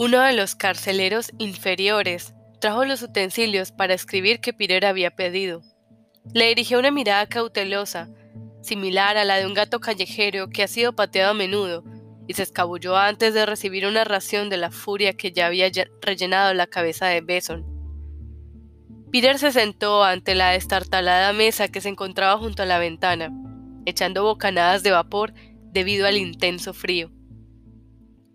Uno de los carceleros inferiores trajo los utensilios para escribir que Peter había pedido. Le dirigió una mirada cautelosa, similar a la de un gato callejero que ha sido pateado a menudo, y se escabulló antes de recibir una ración de la furia que ya había rellenado la cabeza de Beson. Peter se sentó ante la destartalada mesa que se encontraba junto a la ventana, echando bocanadas de vapor debido al intenso frío.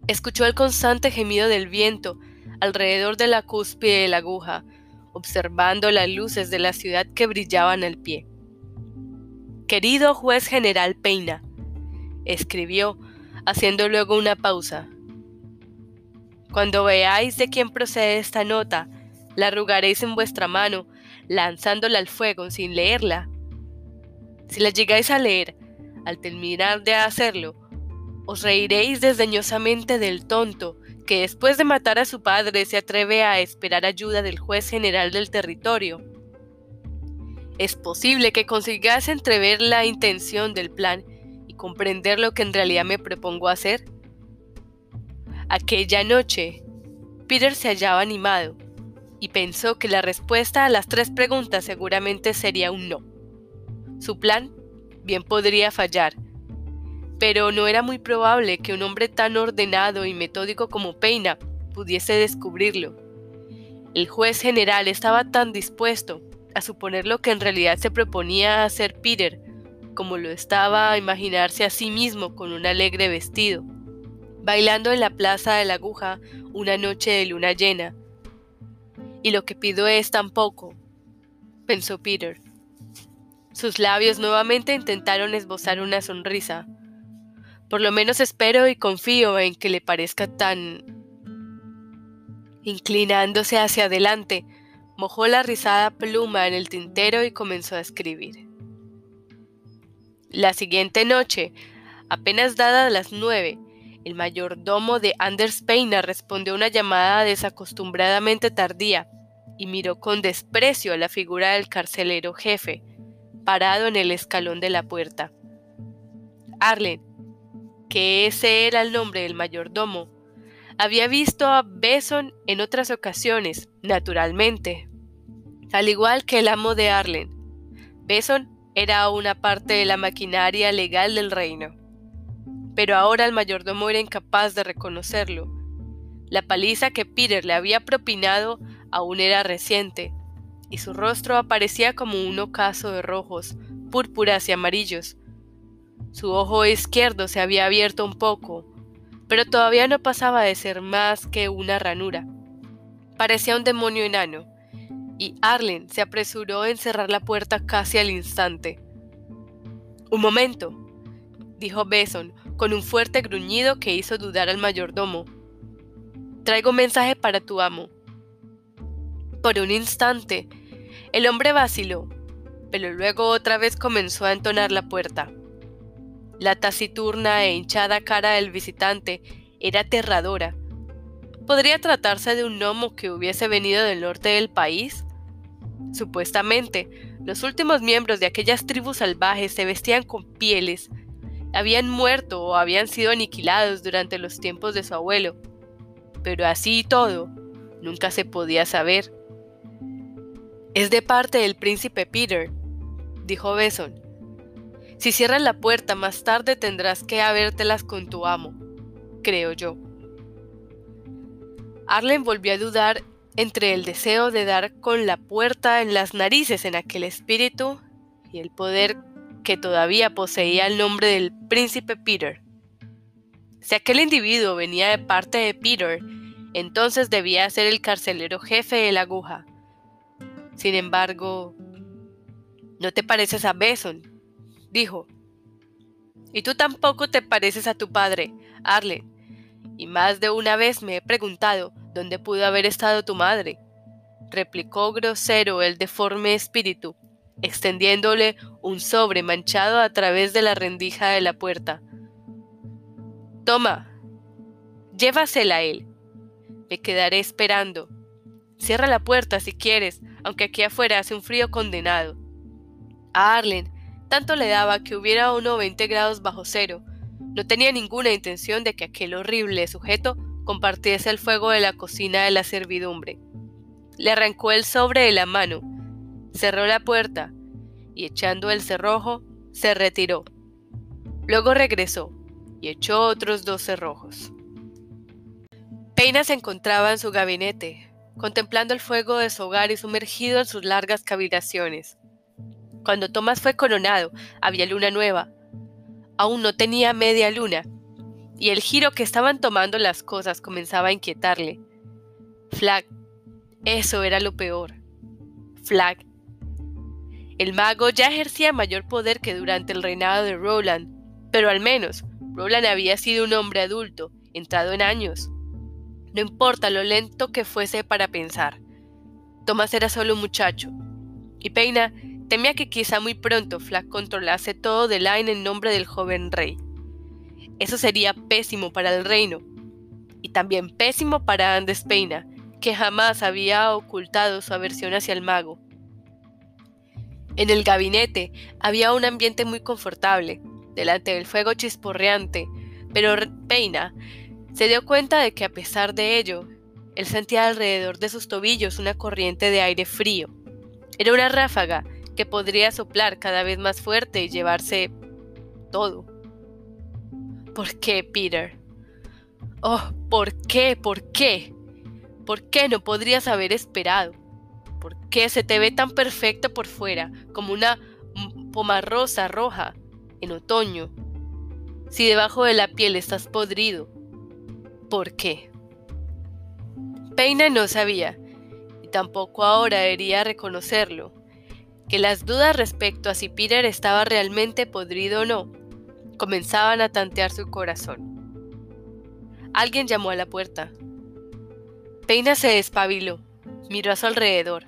Escuchó el constante gemido del viento alrededor de la cúspide de la aguja, observando las luces de la ciudad que brillaban al pie. Querido juez general Peina, escribió, haciendo luego una pausa. Cuando veáis de quién procede esta nota, la arrugaréis en vuestra mano, lanzándola al fuego sin leerla. Si la llegáis a leer, al terminar de hacerlo, os reiréis desdeñosamente del tonto que después de matar a su padre se atreve a esperar ayuda del juez general del territorio. Es posible que consigas entrever la intención del plan y comprender lo que en realidad me propongo hacer. Aquella noche, Peter se hallaba animado y pensó que la respuesta a las tres preguntas seguramente sería un no. Su plan bien podría fallar, pero no era muy probable que un hombre tan ordenado y metódico como Peina pudiese descubrirlo. El juez general estaba tan dispuesto a suponer lo que en realidad se proponía hacer Peter, como lo estaba a imaginarse a sí mismo con un alegre vestido, bailando en la plaza de la aguja una noche de luna llena. Y lo que pido es tan poco, pensó Peter. Sus labios nuevamente intentaron esbozar una sonrisa, por lo menos espero y confío en que le parezca tan... Inclinándose hacia adelante, mojó la rizada pluma en el tintero y comenzó a escribir. La siguiente noche, apenas dadas las nueve, el mayordomo de Anders Peina respondió a una llamada desacostumbradamente tardía y miró con desprecio a la figura del carcelero jefe, parado en el escalón de la puerta. Arlen, que ese era el nombre del mayordomo. Había visto a Beson en otras ocasiones, naturalmente. Al igual que el amo de Arlen, Beson era una parte de la maquinaria legal del reino. Pero ahora el mayordomo era incapaz de reconocerlo. La paliza que Peter le había propinado aún era reciente, y su rostro aparecía como un ocaso de rojos, púrpuras y amarillos, su ojo izquierdo se había abierto un poco, pero todavía no pasaba de ser más que una ranura. Parecía un demonio enano, y Arlen se apresuró a encerrar la puerta casi al instante. Un momento, dijo Beson con un fuerte gruñido que hizo dudar al mayordomo. Traigo un mensaje para tu amo. Por un instante, el hombre vaciló, pero luego otra vez comenzó a entonar la puerta. La taciturna e hinchada cara del visitante era aterradora. ¿Podría tratarse de un gnomo que hubiese venido del norte del país? Supuestamente, los últimos miembros de aquellas tribus salvajes se vestían con pieles, habían muerto o habían sido aniquilados durante los tiempos de su abuelo. Pero así y todo, nunca se podía saber. Es de parte del príncipe Peter, dijo Beson. Si cierras la puerta más tarde tendrás que habértelas con tu amo, creo yo. Arlen volvió a dudar entre el deseo de dar con la puerta en las narices en aquel espíritu y el poder que todavía poseía el nombre del príncipe Peter. Si aquel individuo venía de parte de Peter, entonces debía ser el carcelero jefe de la aguja. Sin embargo, ¿no te pareces a Beson? Dijo. Y tú tampoco te pareces a tu padre, Arlen. Y más de una vez me he preguntado dónde pudo haber estado tu madre, replicó grosero el deforme espíritu, extendiéndole un sobre manchado a través de la rendija de la puerta. Toma, llévasela a él. Me quedaré esperando. Cierra la puerta si quieres, aunque aquí afuera hace un frío condenado. Arlen tanto le daba que hubiera uno 20 grados bajo cero. No tenía ninguna intención de que aquel horrible sujeto compartiese el fuego de la cocina de la servidumbre. Le arrancó el sobre de la mano, cerró la puerta y echando el cerrojo, se retiró. Luego regresó y echó otros dos cerrojos. Peina se encontraba en su gabinete, contemplando el fuego de su hogar y sumergido en sus largas cavilaciones. Cuando Tomás fue coronado, había luna nueva. Aún no tenía media luna, y el giro que estaban tomando las cosas comenzaba a inquietarle. Flag, eso era lo peor. Flag. El mago ya ejercía mayor poder que durante el reinado de Roland, pero al menos Roland había sido un hombre adulto, entrado en años. No importa lo lento que fuese para pensar. Thomas era solo un muchacho. Y Peina temía que quizá muy pronto Flack controlase todo de Line en nombre del joven rey. Eso sería pésimo para el reino. Y también pésimo para Andes Peina, que jamás había ocultado su aversión hacia el mago. En el gabinete había un ambiente muy confortable, delante del fuego chisporreante, pero Peina se dio cuenta de que a pesar de ello, él sentía alrededor de sus tobillos una corriente de aire frío. Era una ráfaga que podría soplar cada vez más fuerte y llevarse todo. ¿Por qué, Peter? Oh, ¿por qué? ¿Por qué? ¿Por qué no podrías haber esperado? ¿Por qué se te ve tan perfecto por fuera, como una pomarrosa roja en otoño? Si debajo de la piel estás podrido, por qué. Peina no sabía, y tampoco ahora debería reconocerlo, que las dudas respecto a si Peter estaba realmente podrido o no comenzaban a tantear su corazón. Alguien llamó a la puerta. Peina se despabiló, miró a su alrededor.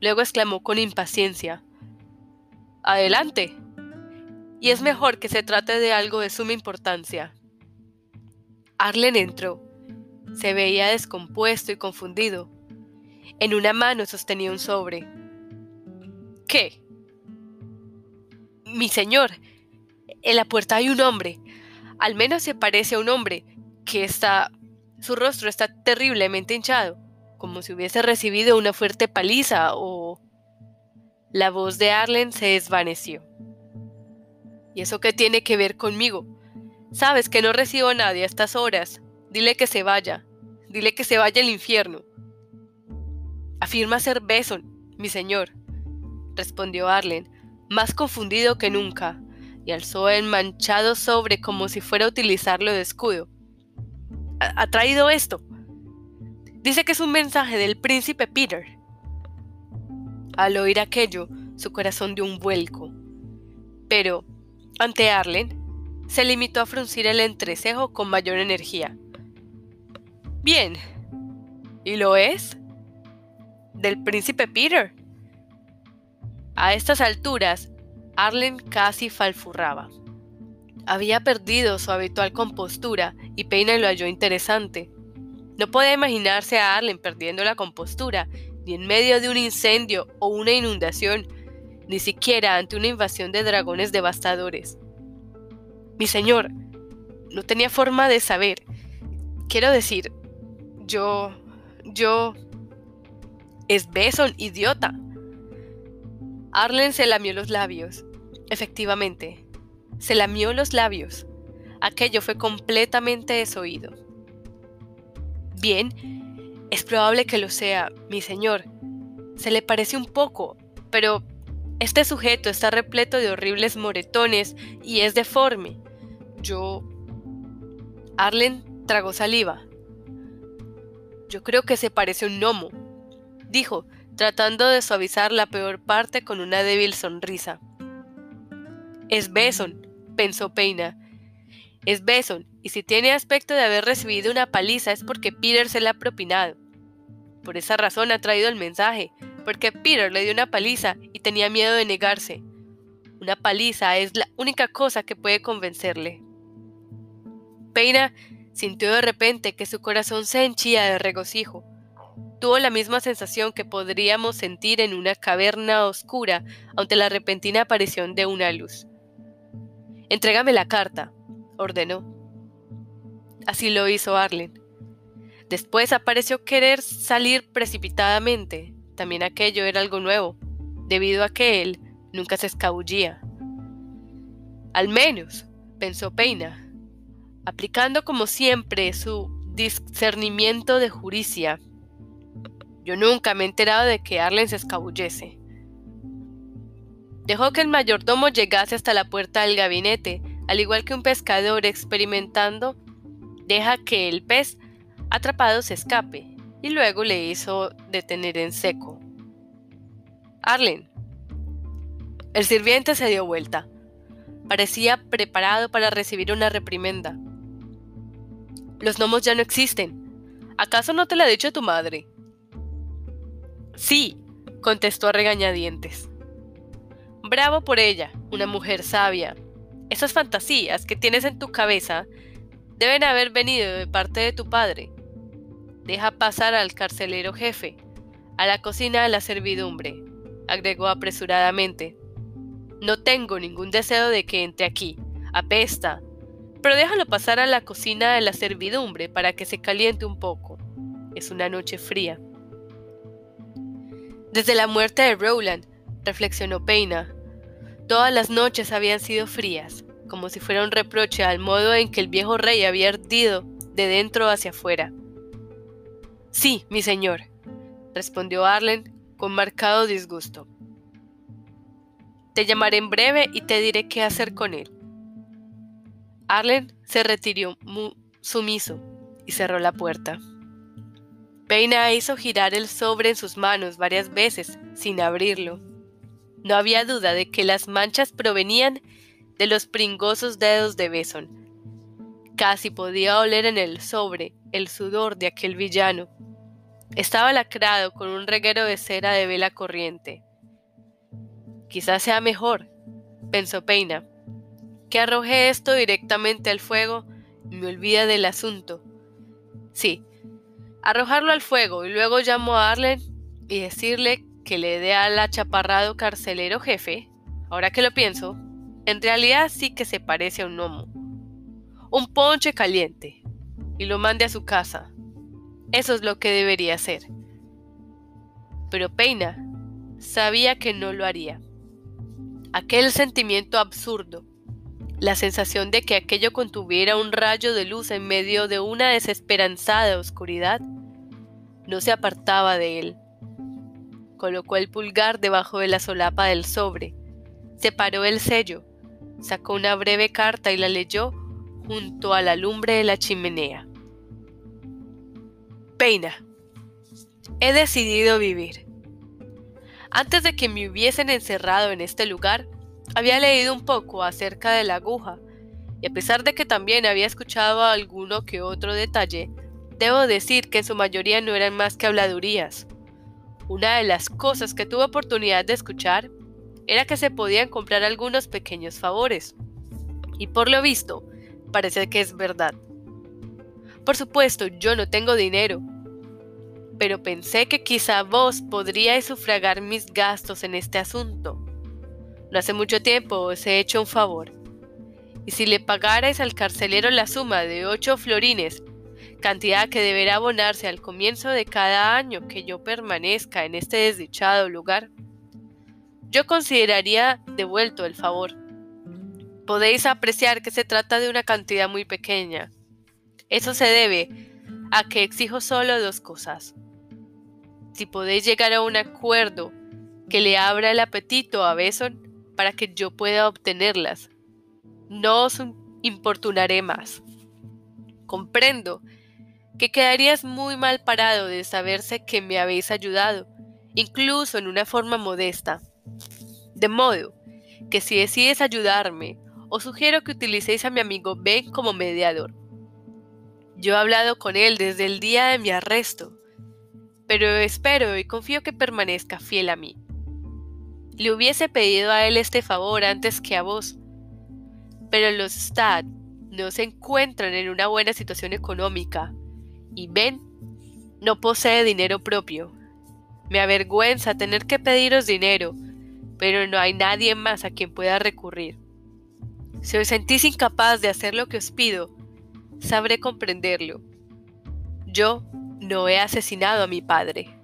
Luego exclamó con impaciencia. Adelante. Y es mejor que se trate de algo de suma importancia. Arlen entró. Se veía descompuesto y confundido. En una mano sostenía un sobre. ¿Qué? Mi señor, en la puerta hay un hombre. Al menos se parece a un hombre, que está... Su rostro está terriblemente hinchado, como si hubiese recibido una fuerte paliza o... La voz de Arlen se desvaneció. ¿Y eso qué tiene que ver conmigo? Sabes que no recibo a nadie a estas horas. Dile que se vaya. Dile que se vaya al infierno. Afirma ser Beson, mi señor, respondió Arlen, más confundido que nunca, y alzó el manchado sobre como si fuera a utilizarlo de escudo. ¿Ha traído esto? Dice que es un mensaje del príncipe Peter. Al oír aquello, su corazón dio un vuelco. Pero, ante Arlen, se limitó a fruncir el entrecejo con mayor energía. Bien. ¿Y lo es? Del príncipe Peter. A estas alturas, Arlen casi falfurraba. Había perdido su habitual compostura y Peina lo halló interesante. No podía imaginarse a Arlen perdiendo la compostura, ni en medio de un incendio o una inundación, ni siquiera ante una invasión de dragones devastadores. Mi señor, no tenía forma de saber. Quiero decir, yo... yo... Es Beson, idiota. Arlen se lamió los labios. Efectivamente, se lamió los labios. Aquello fue completamente desoído. Bien, es probable que lo sea, mi señor. Se le parece un poco, pero este sujeto está repleto de horribles moretones y es deforme. Yo... Arlen tragó saliva. Yo creo que se parece a un gnomo, dijo, tratando de suavizar la peor parte con una débil sonrisa. Es Beson, pensó Peina. Es Beson, y si tiene aspecto de haber recibido una paliza es porque Peter se la ha propinado. Por esa razón ha traído el mensaje, porque Peter le dio una paliza y tenía miedo de negarse. Una paliza es la única cosa que puede convencerle. Peina sintió de repente que su corazón se henchía de regocijo. Tuvo la misma sensación que podríamos sentir en una caverna oscura ante la repentina aparición de una luz. Entrégame la carta, ordenó. Así lo hizo Arlen. Después apareció querer salir precipitadamente. También aquello era algo nuevo, debido a que él nunca se escabullía. Al menos, pensó Peina, aplicando como siempre su discernimiento de juricia. Yo nunca me he enterado de que Arlen se escabullese. Dejó que el mayordomo llegase hasta la puerta del gabinete, al igual que un pescador experimentando, deja que el pez atrapado se escape, y luego le hizo detener en seco. Arlen. El sirviente se dio vuelta. Parecía preparado para recibir una reprimenda. Los gnomos ya no existen. ¿Acaso no te lo ha dicho tu madre? Sí, contestó a regañadientes. Bravo por ella, una mujer sabia. Esas fantasías que tienes en tu cabeza deben haber venido de parte de tu padre. Deja pasar al carcelero jefe, a la cocina de la servidumbre, agregó apresuradamente. No tengo ningún deseo de que entre aquí. Apesta. Pero déjalo pasar a la cocina de la servidumbre para que se caliente un poco. Es una noche fría. Desde la muerte de Rowland, reflexionó Peina, todas las noches habían sido frías, como si fuera un reproche al modo en que el viejo rey había ardido de dentro hacia afuera. Sí, mi señor, respondió Arlen con marcado disgusto. Te llamaré en breve y te diré qué hacer con él. Arlen se retiró sumiso y cerró la puerta. Peina hizo girar el sobre en sus manos varias veces sin abrirlo. No había duda de que las manchas provenían de los pringosos dedos de Beson. Casi podía oler en el sobre el sudor de aquel villano. Estaba lacrado con un reguero de cera de vela corriente. Quizás sea mejor, pensó Peina, que arroje esto directamente al fuego y me olvida del asunto. Sí, arrojarlo al fuego y luego llamo a Arlen y decirle que le dé al achaparrado carcelero jefe, ahora que lo pienso, en realidad sí que se parece a un gnomo. Un ponche caliente y lo mande a su casa. Eso es lo que debería hacer. Pero Peina sabía que no lo haría. Aquel sentimiento absurdo, la sensación de que aquello contuviera un rayo de luz en medio de una desesperanzada oscuridad, no se apartaba de él. Colocó el pulgar debajo de la solapa del sobre, separó el sello, sacó una breve carta y la leyó junto a la lumbre de la chimenea. Peina. He decidido vivir. Antes de que me hubiesen encerrado en este lugar, había leído un poco acerca de la aguja, y a pesar de que también había escuchado alguno que otro detalle, debo decir que en su mayoría no eran más que habladurías. Una de las cosas que tuve oportunidad de escuchar era que se podían comprar algunos pequeños favores. Y por lo visto, parece que es verdad. Por supuesto, yo no tengo dinero, pero pensé que quizá vos podríais sufragar mis gastos en este asunto. Hace mucho tiempo os he hecho un favor. Y si le pagarais al carcelero la suma de ocho florines, cantidad que deberá abonarse al comienzo de cada año que yo permanezca en este desdichado lugar, yo consideraría devuelto el favor. Podéis apreciar que se trata de una cantidad muy pequeña. Eso se debe a que exijo solo dos cosas si podéis llegar a un acuerdo que le abra el apetito a Beson para que yo pueda obtenerlas. No os importunaré más. Comprendo que quedarías muy mal parado de saberse que me habéis ayudado, incluso en una forma modesta. De modo que si decides ayudarme, os sugiero que utilicéis a mi amigo Ben como mediador. Yo he hablado con él desde el día de mi arresto pero espero y confío que permanezca fiel a mí. Le hubiese pedido a él este favor antes que a vos, pero los Stad no se encuentran en una buena situación económica y Ben no posee dinero propio. Me avergüenza tener que pediros dinero, pero no hay nadie más a quien pueda recurrir. Si os sentís incapaz de hacer lo que os pido, sabré comprenderlo. Yo no he asesinado a mi padre.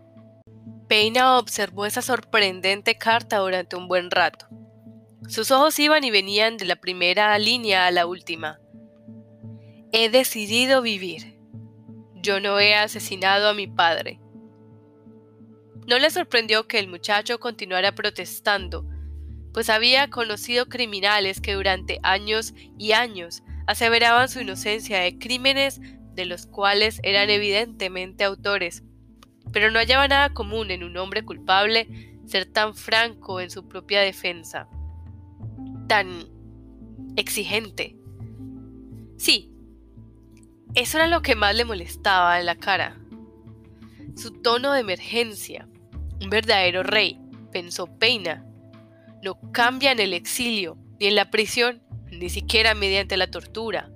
Peina observó esa sorprendente carta durante un buen rato. Sus ojos iban y venían de la primera línea a la última. He decidido vivir. Yo no he asesinado a mi padre. No le sorprendió que el muchacho continuara protestando, pues había conocido criminales que durante años y años aseveraban su inocencia de crímenes de los cuales eran evidentemente autores, pero no hallaba nada común en un hombre culpable ser tan franco en su propia defensa, tan exigente. Sí, eso era lo que más le molestaba en la cara. Su tono de emergencia. Un verdadero rey, pensó Peina. No cambia en el exilio, ni en la prisión, ni siquiera mediante la tortura.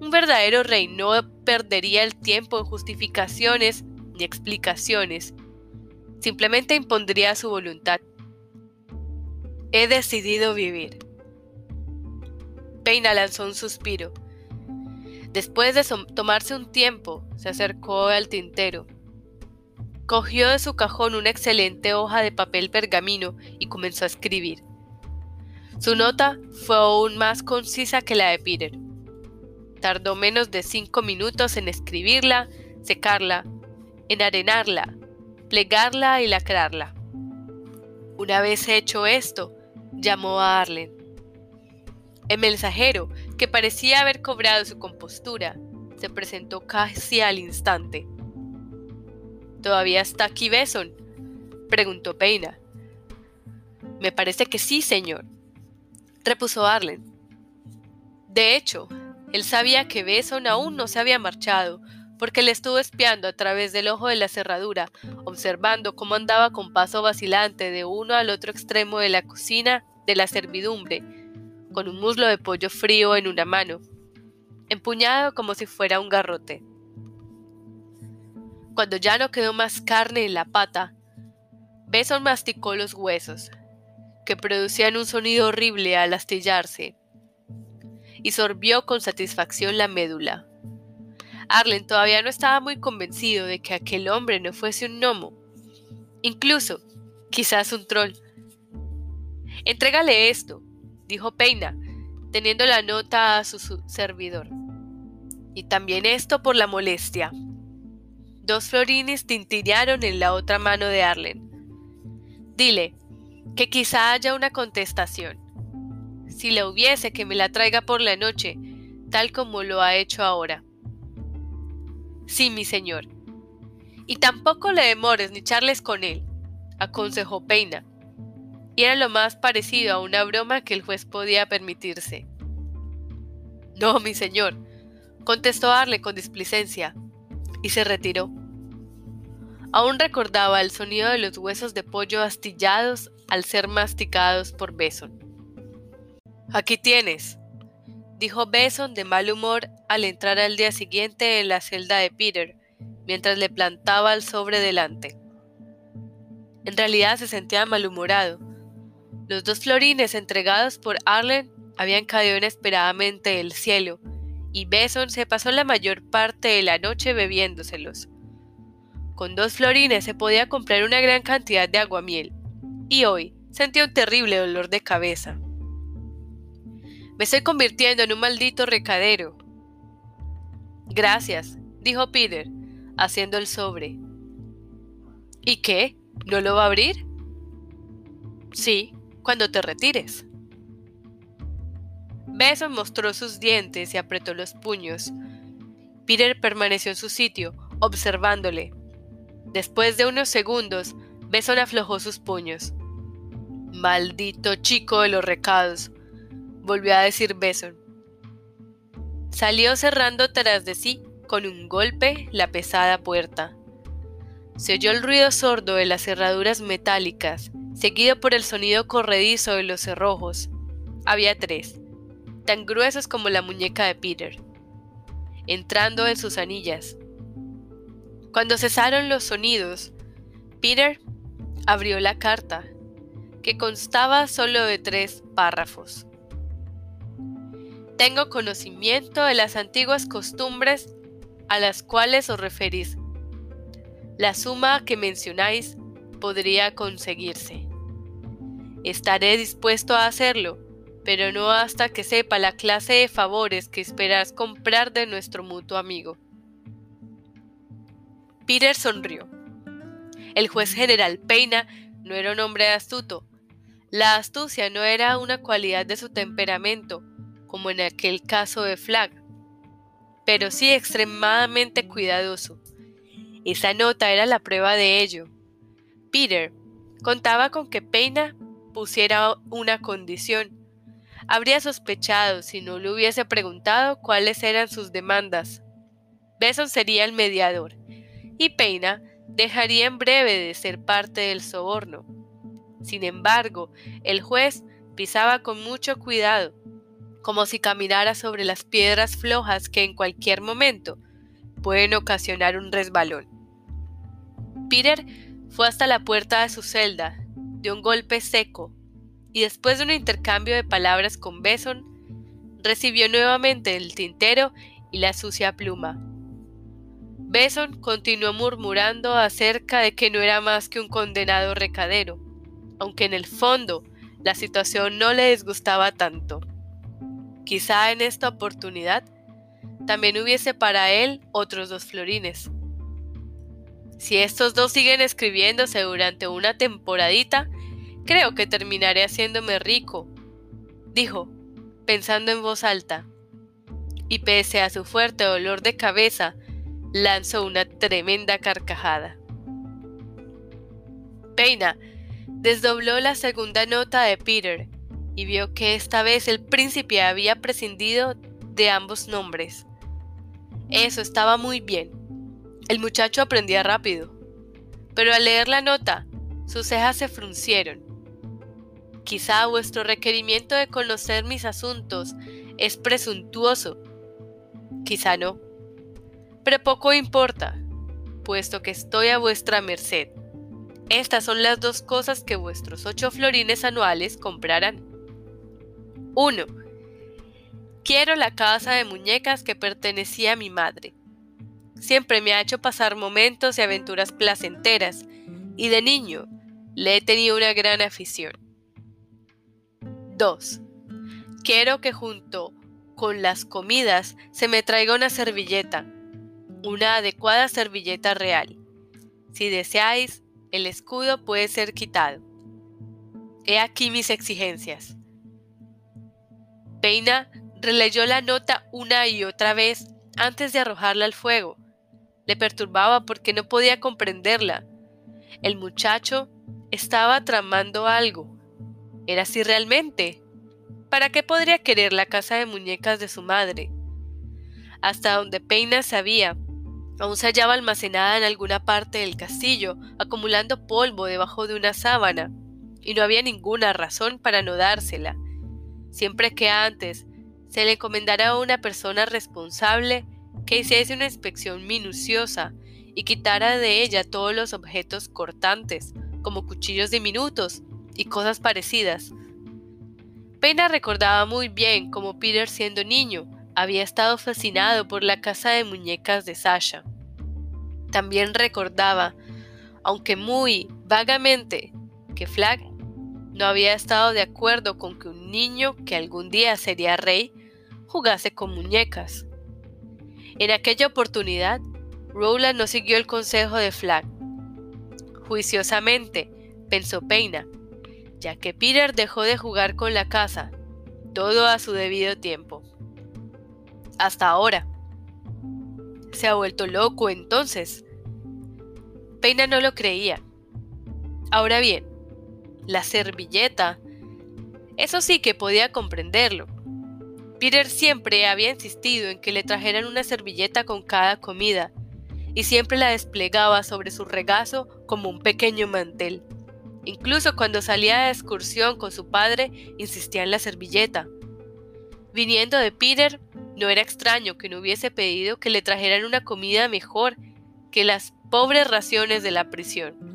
Un verdadero rey no perdería el tiempo en justificaciones ni explicaciones. Simplemente impondría su voluntad. He decidido vivir. Peina lanzó un suspiro. Después de tomarse un tiempo, se acercó al tintero. Cogió de su cajón una excelente hoja de papel pergamino y comenzó a escribir. Su nota fue aún más concisa que la de Peter. Tardó menos de cinco minutos en escribirla, secarla, enarenarla, plegarla y lacrarla. Una vez hecho esto, llamó a Arlen. El mensajero, que parecía haber cobrado su compostura, se presentó casi al instante. ¿Todavía está aquí Beson? preguntó Peina. Me parece que sí, señor, repuso Arlen. De hecho, él sabía que Beson aún no se había marchado, porque le estuvo espiando a través del ojo de la cerradura, observando cómo andaba con paso vacilante de uno al otro extremo de la cocina de la servidumbre, con un muslo de pollo frío en una mano, empuñado como si fuera un garrote. Cuando ya no quedó más carne en la pata, Beson masticó los huesos, que producían un sonido horrible al astillarse, y sorbió con satisfacción la médula. Arlen todavía no estaba muy convencido de que aquel hombre no fuese un gnomo, incluso quizás un troll. Entrégale esto, dijo Peina, teniendo la nota a su servidor. Y también esto por la molestia. Dos florines tintillaron en la otra mano de Arlen. Dile, que quizá haya una contestación. Si la hubiese, que me la traiga por la noche, tal como lo ha hecho ahora. Sí, mi señor. Y tampoco le demores ni charles con él, aconsejó Peina. Y era lo más parecido a una broma que el juez podía permitirse. No, mi señor, contestó Arle con displicencia, y se retiró. Aún recordaba el sonido de los huesos de pollo astillados al ser masticados por Beson. Aquí tienes, dijo Beson de mal humor al entrar al día siguiente en la celda de Peter, mientras le plantaba el sobre delante. En realidad se sentía malhumorado. Los dos florines entregados por Arlen habían caído inesperadamente del cielo, y Beson se pasó la mayor parte de la noche bebiéndoselos. Con dos florines se podía comprar una gran cantidad de aguamiel, y hoy sentía un terrible dolor de cabeza. Me estoy convirtiendo en un maldito recadero. Gracias, dijo Peter, haciendo el sobre. ¿Y qué? ¿No lo va a abrir? Sí, cuando te retires. Beson mostró sus dientes y apretó los puños. Peter permaneció en su sitio, observándole. Después de unos segundos, Beson aflojó sus puños. Maldito chico de los recados, volvió a decir Beson. Salió cerrando tras de sí, con un golpe, la pesada puerta. Se oyó el ruido sordo de las cerraduras metálicas, seguido por el sonido corredizo de los cerrojos. Había tres, tan gruesos como la muñeca de Peter, entrando en sus anillas. Cuando cesaron los sonidos, Peter abrió la carta, que constaba solo de tres párrafos. Tengo conocimiento de las antiguas costumbres a las cuales os referís. La suma que mencionáis podría conseguirse. Estaré dispuesto a hacerlo, pero no hasta que sepa la clase de favores que esperas comprar de nuestro mutuo amigo. Peter sonrió. El juez general Peina no era un hombre astuto. La astucia no era una cualidad de su temperamento, como en aquel caso de Flag, pero sí extremadamente cuidadoso. Esa nota era la prueba de ello. Peter contaba con que Peina pusiera una condición. Habría sospechado si no le hubiese preguntado cuáles eran sus demandas. Besson sería el mediador, y Peina dejaría en breve de ser parte del soborno. Sin embargo, el juez pisaba con mucho cuidado, como si caminara sobre las piedras flojas que en cualquier momento pueden ocasionar un resbalón. Peter fue hasta la puerta de su celda, de un golpe seco, y después de un intercambio de palabras con Besson, recibió nuevamente el tintero y la sucia pluma. Besson continuó murmurando acerca de que no era más que un condenado recadero, aunque en el fondo la situación no le disgustaba tanto. Quizá en esta oportunidad también hubiese para él otros dos florines. Si estos dos siguen escribiéndose durante una temporadita, creo que terminaré haciéndome rico, dijo, pensando en voz alta. Y pese a su fuerte dolor de cabeza, lanzó una tremenda carcajada. Peina desdobló la segunda nota de Peter y vio que esta vez el príncipe había prescindido de ambos nombres. Eso estaba muy bien. El muchacho aprendía rápido. Pero al leer la nota, sus cejas se fruncieron. Quizá vuestro requerimiento de conocer mis asuntos es presuntuoso. Quizá no pero poco importa, puesto que estoy a vuestra merced. Estas son las dos cosas que vuestros ocho florines anuales comprarán. 1. Quiero la casa de muñecas que pertenecía a mi madre. Siempre me ha hecho pasar momentos y aventuras placenteras, y de niño le he tenido una gran afición. 2. Quiero que junto con las comidas se me traiga una servilleta, una adecuada servilleta real. Si deseáis, el escudo puede ser quitado. He aquí mis exigencias. Peina releyó la nota una y otra vez antes de arrojarla al fuego. Le perturbaba porque no podía comprenderla. El muchacho estaba tramando algo. ¿Era así realmente? ¿Para qué podría querer la casa de muñecas de su madre? Hasta donde Peina sabía, Aún se hallaba almacenada en alguna parte del castillo, acumulando polvo debajo de una sábana, y no había ninguna razón para no dársela. Siempre que antes se le encomendara a una persona responsable que hiciese una inspección minuciosa y quitara de ella todos los objetos cortantes, como cuchillos diminutos y cosas parecidas. Pena recordaba muy bien cómo Peter siendo niño había estado fascinado por la casa de muñecas de Sasha. También recordaba, aunque muy vagamente, que Flag no había estado de acuerdo con que un niño que algún día sería rey jugase con muñecas. En aquella oportunidad, Rowland no siguió el consejo de Flag. Juiciosamente, pensó Peina, ya que Peter dejó de jugar con la casa, todo a su debido tiempo hasta ahora. Se ha vuelto loco entonces. Peina no lo creía. Ahora bien, la servilleta. Eso sí que podía comprenderlo. Peter siempre había insistido en que le trajeran una servilleta con cada comida, y siempre la desplegaba sobre su regazo como un pequeño mantel. Incluso cuando salía de excursión con su padre, insistía en la servilleta. Viniendo de Peter, no era extraño que no hubiese pedido que le trajeran una comida mejor que las pobres raciones de la prisión,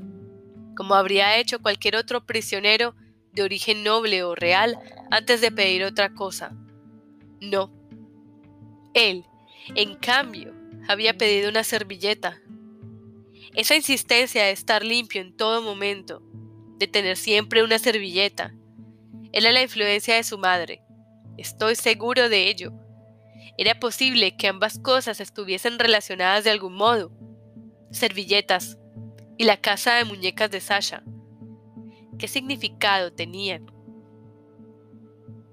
como habría hecho cualquier otro prisionero de origen noble o real antes de pedir otra cosa. No. Él, en cambio, había pedido una servilleta. Esa insistencia de estar limpio en todo momento, de tener siempre una servilleta, era la influencia de su madre. Estoy seguro de ello. Era posible que ambas cosas estuviesen relacionadas de algún modo. Servilletas y la casa de muñecas de Sasha. ¿Qué significado tenían?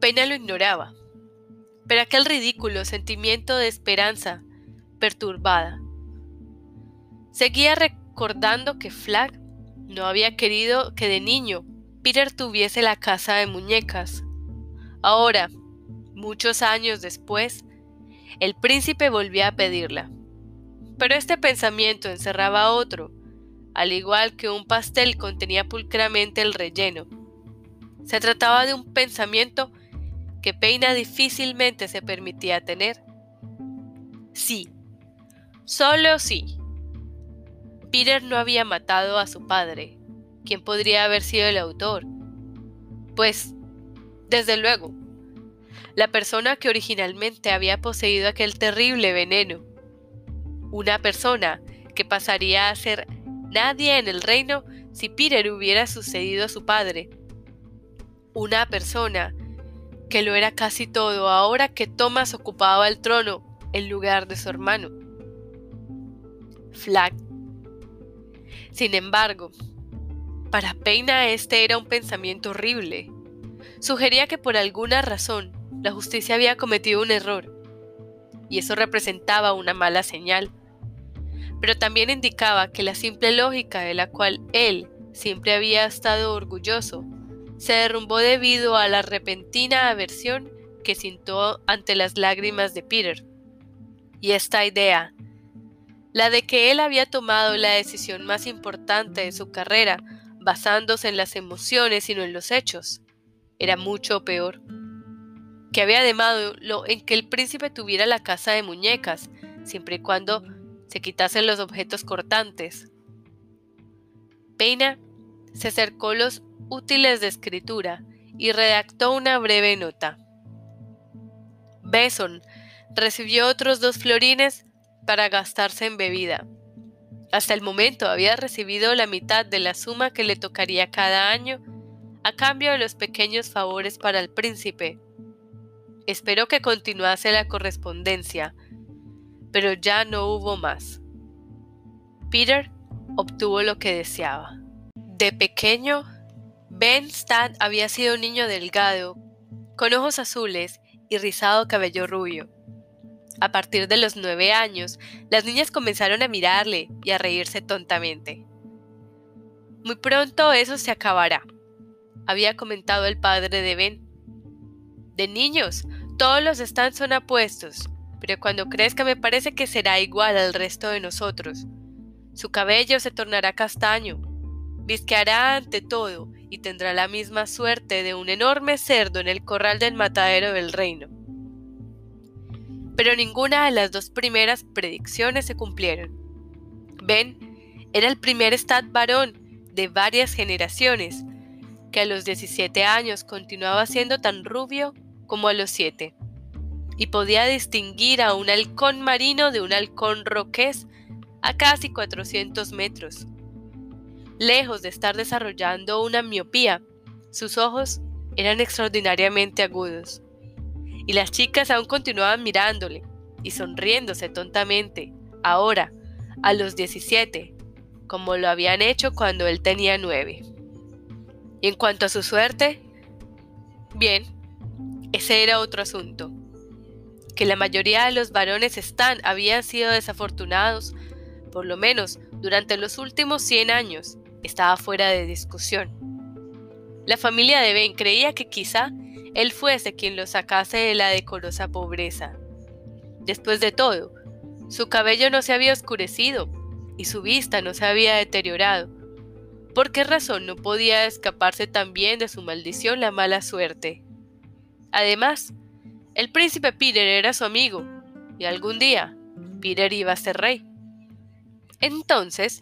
Pena lo ignoraba, pero aquel ridículo sentimiento de esperanza perturbada. Seguía recordando que Flag no había querido que de niño Peter tuviese la casa de muñecas. Ahora, muchos años después, el príncipe volvía a pedirla. Pero este pensamiento encerraba otro, al igual que un pastel contenía pulcramente el relleno. Se trataba de un pensamiento que Peina difícilmente se permitía tener. Sí, solo sí. Peter no había matado a su padre. ¿Quién podría haber sido el autor? Pues, desde luego, la persona que originalmente había poseído aquel terrible veneno. Una persona que pasaría a ser nadie en el reino si Peter hubiera sucedido a su padre. Una persona que lo era casi todo ahora que Thomas ocupaba el trono en lugar de su hermano. Flag. Sin embargo, para Peina este era un pensamiento horrible. Sugería que por alguna razón la justicia había cometido un error, y eso representaba una mala señal. Pero también indicaba que la simple lógica de la cual él siempre había estado orgulloso se derrumbó debido a la repentina aversión que sintió ante las lágrimas de Peter. Y esta idea, la de que él había tomado la decisión más importante de su carrera basándose en las emociones y no en los hechos, era mucho peor. Que había lo en que el príncipe tuviera la casa de muñecas, siempre y cuando se quitasen los objetos cortantes. Peina se acercó los útiles de escritura y redactó una breve nota. Beson recibió otros dos florines para gastarse en bebida. Hasta el momento había recibido la mitad de la suma que le tocaría cada año a cambio de los pequeños favores para el príncipe. Esperó que continuase la correspondencia, pero ya no hubo más. Peter obtuvo lo que deseaba. De pequeño, Ben Stan había sido un niño delgado, con ojos azules y rizado cabello rubio. A partir de los nueve años, las niñas comenzaron a mirarle y a reírse tontamente. Muy pronto eso se acabará, había comentado el padre de Ben. De niños, todos los stands son apuestos, pero cuando crezca me parece que será igual al resto de nosotros. Su cabello se tornará castaño, visqueará ante todo y tendrá la misma suerte de un enorme cerdo en el corral del matadero del reino. Pero ninguna de las dos primeras predicciones se cumplieron. Ben era el primer stat varón de varias generaciones, que a los 17 años continuaba siendo tan rubio como a los 7, y podía distinguir a un halcón marino de un halcón roqués a casi 400 metros. Lejos de estar desarrollando una miopía, sus ojos eran extraordinariamente agudos. Y las chicas aún continuaban mirándole y sonriéndose tontamente, ahora, a los 17, como lo habían hecho cuando él tenía 9. Y en cuanto a su suerte, bien, ese era otro asunto. Que la mayoría de los varones Stan habían sido desafortunados, por lo menos durante los últimos 100 años, estaba fuera de discusión. La familia de Ben creía que quizá él fuese quien lo sacase de la decorosa pobreza. Después de todo, su cabello no se había oscurecido y su vista no se había deteriorado. ¿Por qué razón no podía escaparse también de su maldición la mala suerte? Además, el príncipe Peter era su amigo, y algún día Peter iba a ser rey. Entonces,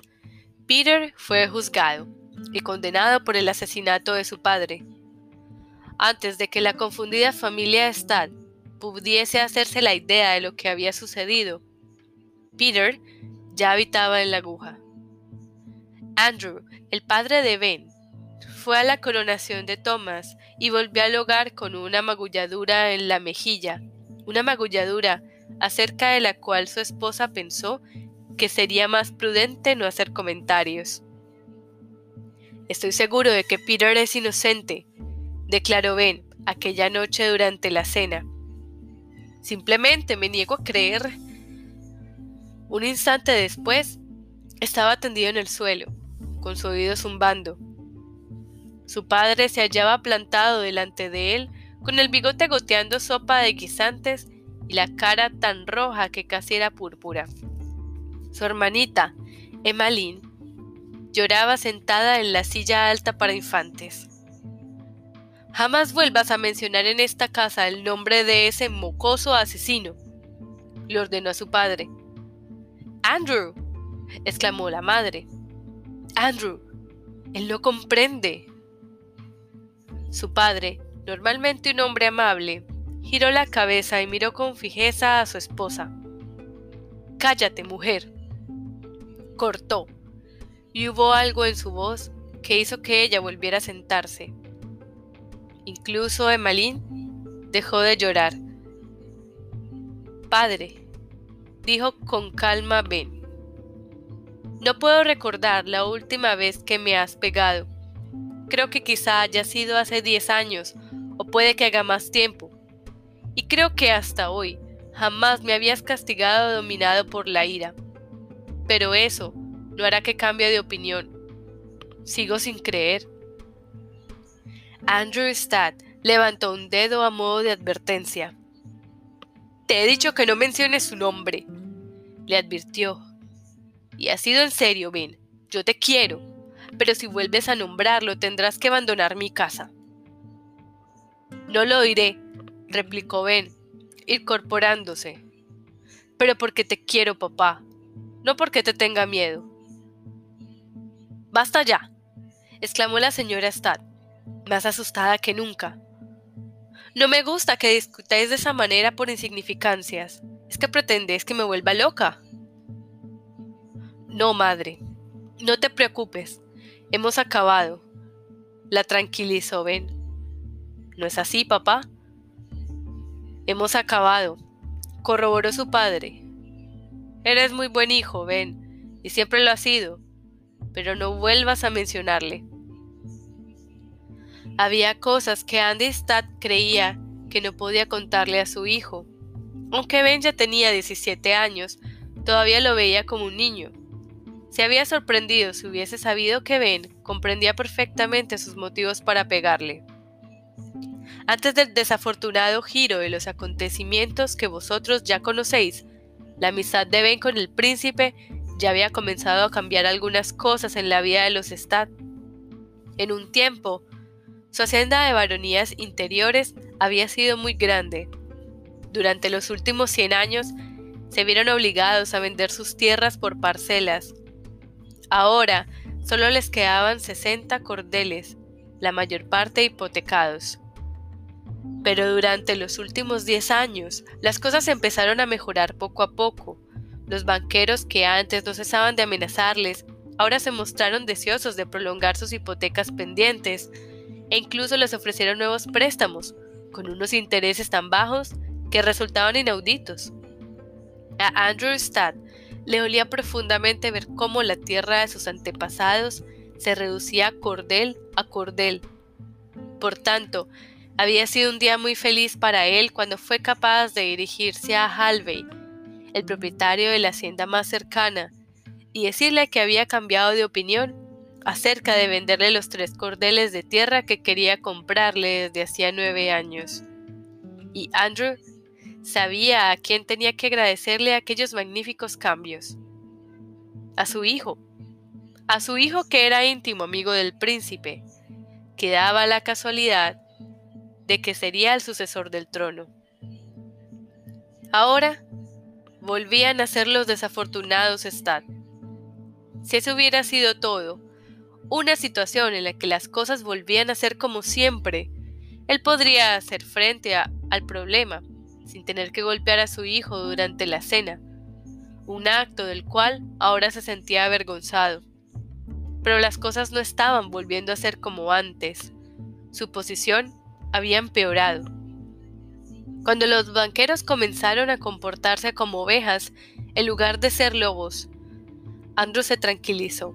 Peter fue juzgado y condenado por el asesinato de su padre. Antes de que la confundida familia Stad pudiese hacerse la idea de lo que había sucedido, Peter ya habitaba en la aguja. Andrew, el padre de Ben, fue a la coronación de Thomas y volvió al hogar con una magulladura en la mejilla, una magulladura acerca de la cual su esposa pensó que sería más prudente no hacer comentarios. Estoy seguro de que Peter es inocente, declaró Ben aquella noche durante la cena. Simplemente me niego a creer. Un instante después, estaba tendido en el suelo, con su oído zumbando. Su padre se hallaba plantado delante de él, con el bigote goteando sopa de guisantes y la cara tan roja que casi era púrpura. Su hermanita, Emmeline, lloraba sentada en la silla alta para infantes. Jamás vuelvas a mencionar en esta casa el nombre de ese mocoso asesino, le ordenó a su padre. Andrew, exclamó la madre. Andrew, él no comprende. Su padre, normalmente un hombre amable, giró la cabeza y miró con fijeza a su esposa. Cállate, mujer. Cortó, y hubo algo en su voz que hizo que ella volviera a sentarse. Incluso Emmeline dejó de llorar. Padre, dijo con calma Ben. No puedo recordar la última vez que me has pegado. Creo que quizá haya sido hace diez años, o puede que haga más tiempo. Y creo que hasta hoy jamás me habías castigado dominado por la ira. Pero eso no hará que cambie de opinión. Sigo sin creer. Andrew Stadd levantó un dedo a modo de advertencia. Te he dicho que no menciones su nombre, le advirtió. Y ha sido en serio, Ben. Yo te quiero, pero si vuelves a nombrarlo tendrás que abandonar mi casa. No lo diré, replicó Ben, incorporándose. Pero porque te quiero, papá, no porque te tenga miedo. Basta ya, exclamó la señora Stadd más asustada que nunca. No me gusta que discutáis de esa manera por insignificancias. ¿Es que pretendéis que me vuelva loca? No, madre. No te preocupes. Hemos acabado. La tranquilizó Ben. ¿No es así, papá? Hemos acabado. Corroboró su padre. Eres muy buen hijo, Ben, y siempre lo has sido. Pero no vuelvas a mencionarle. Había cosas que Andy Stadd creía que no podía contarle a su hijo. Aunque Ben ya tenía 17 años, todavía lo veía como un niño. Se había sorprendido si hubiese sabido que Ben comprendía perfectamente sus motivos para pegarle. Antes del desafortunado giro de los acontecimientos que vosotros ya conocéis, la amistad de Ben con el príncipe ya había comenzado a cambiar algunas cosas en la vida de los Stadd. En un tiempo, su hacienda de baronías interiores había sido muy grande. Durante los últimos 100 años se vieron obligados a vender sus tierras por parcelas. Ahora solo les quedaban 60 cordeles, la mayor parte hipotecados. Pero durante los últimos 10 años las cosas empezaron a mejorar poco a poco. Los banqueros que antes no cesaban de amenazarles, ahora se mostraron deseosos de prolongar sus hipotecas pendientes, e incluso les ofrecieron nuevos préstamos, con unos intereses tan bajos que resultaban inauditos. A Andrew Stadd le olía profundamente ver cómo la tierra de sus antepasados se reducía cordel a cordel. Por tanto, había sido un día muy feliz para él cuando fue capaz de dirigirse a Halvey, el propietario de la hacienda más cercana, y decirle que había cambiado de opinión acerca de venderle los tres cordeles de tierra que quería comprarle desde hacía nueve años. Y Andrew sabía a quién tenía que agradecerle aquellos magníficos cambios. A su hijo. A su hijo que era íntimo amigo del príncipe, que daba la casualidad de que sería el sucesor del trono. Ahora volvían a ser los desafortunados Stad. Si eso hubiera sido todo, una situación en la que las cosas volvían a ser como siempre, él podría hacer frente al problema sin tener que golpear a su hijo durante la cena, un acto del cual ahora se sentía avergonzado. Pero las cosas no estaban volviendo a ser como antes. Su posición había empeorado. Cuando los banqueros comenzaron a comportarse como ovejas en lugar de ser lobos, Andrew se tranquilizó.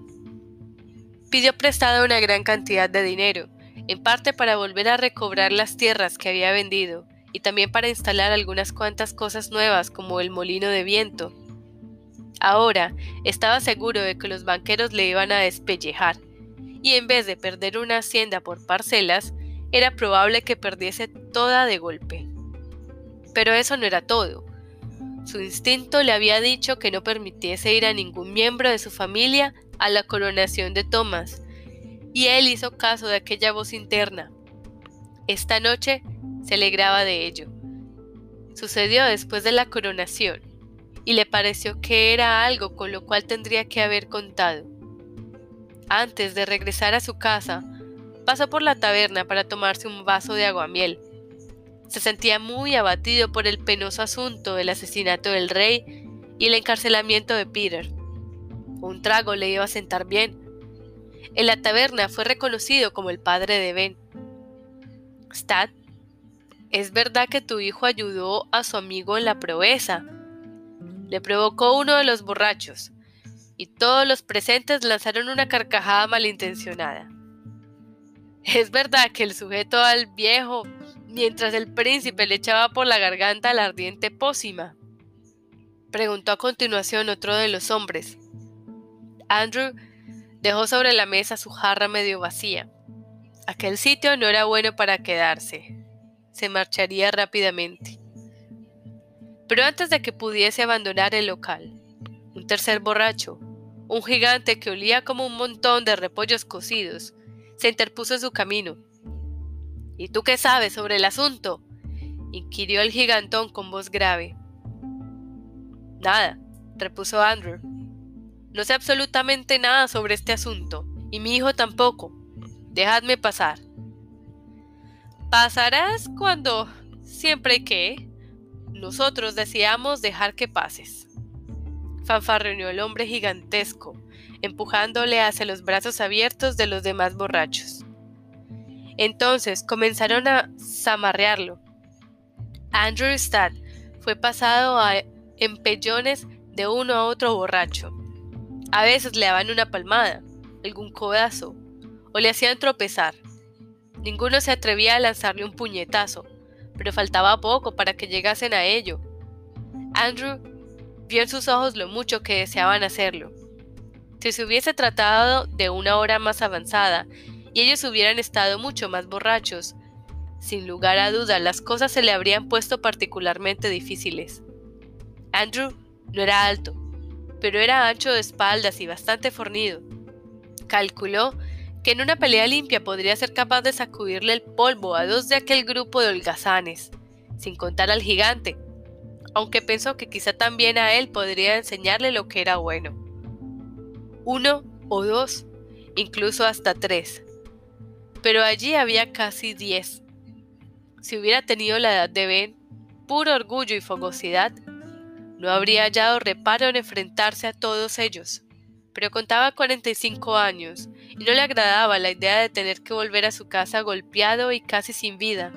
Pidió prestada una gran cantidad de dinero, en parte para volver a recobrar las tierras que había vendido y también para instalar algunas cuantas cosas nuevas como el molino de viento. Ahora estaba seguro de que los banqueros le iban a despellejar, y en vez de perder una hacienda por parcelas, era probable que perdiese toda de golpe. Pero eso no era todo. Su instinto le había dicho que no permitiese ir a ningún miembro de su familia a la coronación de Thomas, y él hizo caso de aquella voz interna. Esta noche se alegraba de ello. Sucedió después de la coronación, y le pareció que era algo con lo cual tendría que haber contado. Antes de regresar a su casa, pasó por la taberna para tomarse un vaso de aguamiel. Se sentía muy abatido por el penoso asunto del asesinato del rey y el encarcelamiento de Peter. Un trago le iba a sentar bien. En la taberna fue reconocido como el padre de Ben. Stat, ¿es verdad que tu hijo ayudó a su amigo en la proeza? Le provocó uno de los borrachos, y todos los presentes lanzaron una carcajada malintencionada. Es verdad que el sujeto al viejo, mientras el príncipe le echaba por la garganta la ardiente pócima. Preguntó a continuación otro de los hombres. Andrew dejó sobre la mesa su jarra medio vacía. Aquel sitio no era bueno para quedarse. Se marcharía rápidamente. Pero antes de que pudiese abandonar el local, un tercer borracho, un gigante que olía como un montón de repollos cocidos, se interpuso en su camino. ¿Y tú qué sabes sobre el asunto? inquirió el gigantón con voz grave. Nada, repuso Andrew. No sé absolutamente nada sobre este asunto, y mi hijo tampoco. Dejadme pasar. Pasarás cuando, siempre que, nosotros deseamos dejar que pases. Fanfarroneó el hombre gigantesco, empujándole hacia los brazos abiertos de los demás borrachos. Entonces comenzaron a zamarrearlo. Andrew Stad fue pasado a empellones de uno a otro borracho. A veces le daban una palmada, algún codazo, o le hacían tropezar. Ninguno se atrevía a lanzarle un puñetazo, pero faltaba poco para que llegasen a ello. Andrew vio en sus ojos lo mucho que deseaban hacerlo. Si se hubiese tratado de una hora más avanzada y ellos hubieran estado mucho más borrachos, sin lugar a duda las cosas se le habrían puesto particularmente difíciles. Andrew no era alto, pero era ancho de espaldas y bastante fornido. Calculó en una pelea limpia podría ser capaz de sacudirle el polvo a dos de aquel grupo de holgazanes, sin contar al gigante, aunque pensó que quizá también a él podría enseñarle lo que era bueno. Uno o dos, incluso hasta tres. Pero allí había casi diez. Si hubiera tenido la edad de Ben, puro orgullo y fogosidad, no habría hallado reparo en enfrentarse a todos ellos, pero contaba 45 años y no le agradaba la idea de tener que volver a su casa golpeado y casi sin vida.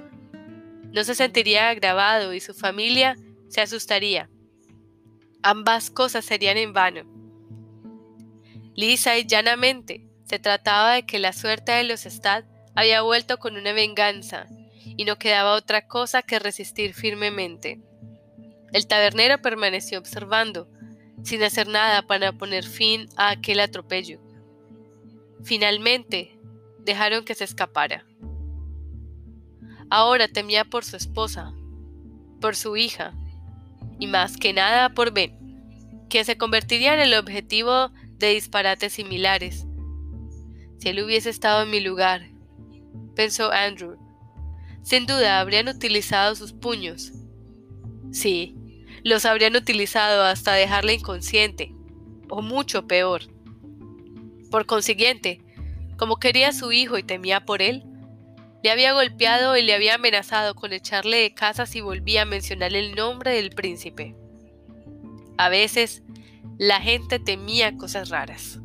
No se sentiría agravado y su familia se asustaría. Ambas cosas serían en vano. Lisa y llanamente se trataba de que la suerte de los Stad había vuelto con una venganza y no quedaba otra cosa que resistir firmemente. El tabernero permaneció observando, sin hacer nada para poner fin a aquel atropello. Finalmente, dejaron que se escapara. Ahora temía por su esposa, por su hija, y más que nada por Ben, que se convertiría en el objetivo de disparates similares. Si él hubiese estado en mi lugar, pensó Andrew, sin duda habrían utilizado sus puños. Sí, los habrían utilizado hasta dejarle inconsciente, o mucho peor. Por consiguiente, como quería a su hijo y temía por él, le había golpeado y le había amenazado con echarle de casa si volvía a mencionar el nombre del príncipe. A veces La gente temía cosas raras.